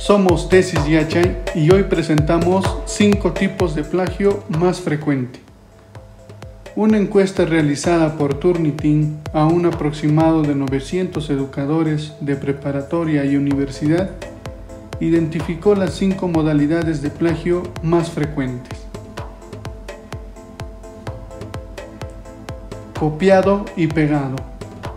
Somos Tesis Yachay y hoy presentamos 5 tipos de plagio más frecuente. Una encuesta realizada por Turnitin a un aproximado de 900 educadores de preparatoria y universidad identificó las 5 modalidades de plagio más frecuentes. Copiado y pegado.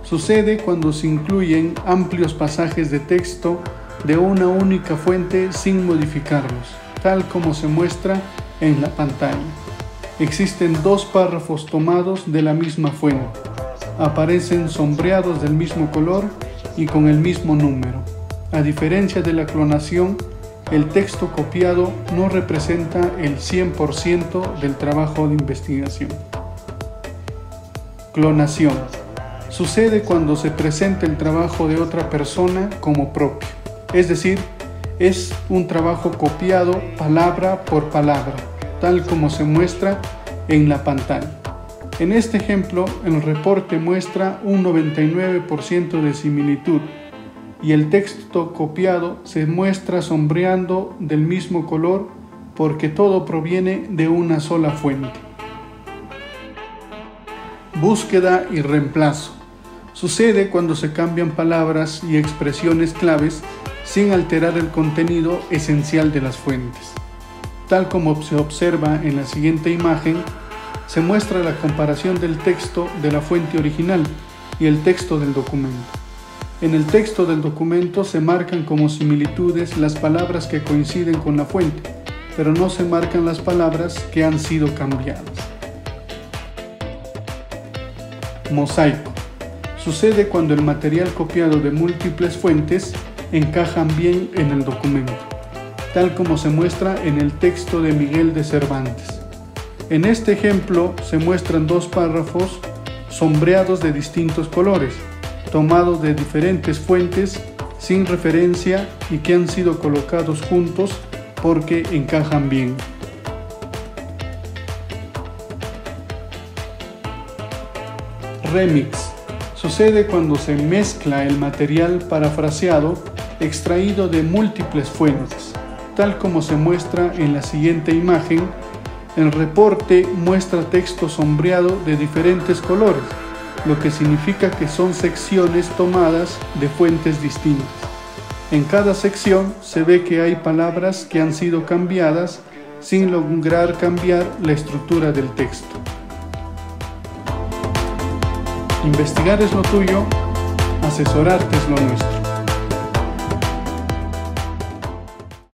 Sucede cuando se incluyen amplios pasajes de texto de una única fuente sin modificarlos, tal como se muestra en la pantalla. Existen dos párrafos tomados de la misma fuente. Aparecen sombreados del mismo color y con el mismo número. A diferencia de la clonación, el texto copiado no representa el 100% del trabajo de investigación. Clonación. Sucede cuando se presenta el trabajo de otra persona como propio es decir, es un trabajo copiado palabra por palabra, tal como se muestra en la pantalla. En este ejemplo, el reporte muestra un 99% de similitud y el texto copiado se muestra sombreando del mismo color porque todo proviene de una sola fuente. Búsqueda y reemplazo. Sucede cuando se cambian palabras y expresiones claves sin alterar el contenido esencial de las fuentes. Tal como se observa en la siguiente imagen, se muestra la comparación del texto de la fuente original y el texto del documento. En el texto del documento se marcan como similitudes las palabras que coinciden con la fuente, pero no se marcan las palabras que han sido cambiadas. Mosaico. Sucede cuando el material copiado de múltiples fuentes encajan bien en el documento, tal como se muestra en el texto de Miguel de Cervantes. En este ejemplo se muestran dos párrafos sombreados de distintos colores, tomados de diferentes fuentes sin referencia y que han sido colocados juntos porque encajan bien. Remix. Sucede cuando se mezcla el material parafraseado extraído de múltiples fuentes. Tal como se muestra en la siguiente imagen, el reporte muestra texto sombreado de diferentes colores, lo que significa que son secciones tomadas de fuentes distintas. En cada sección se ve que hay palabras que han sido cambiadas sin lograr cambiar la estructura del texto. Investigar es lo tuyo, asesorarte es lo nuestro.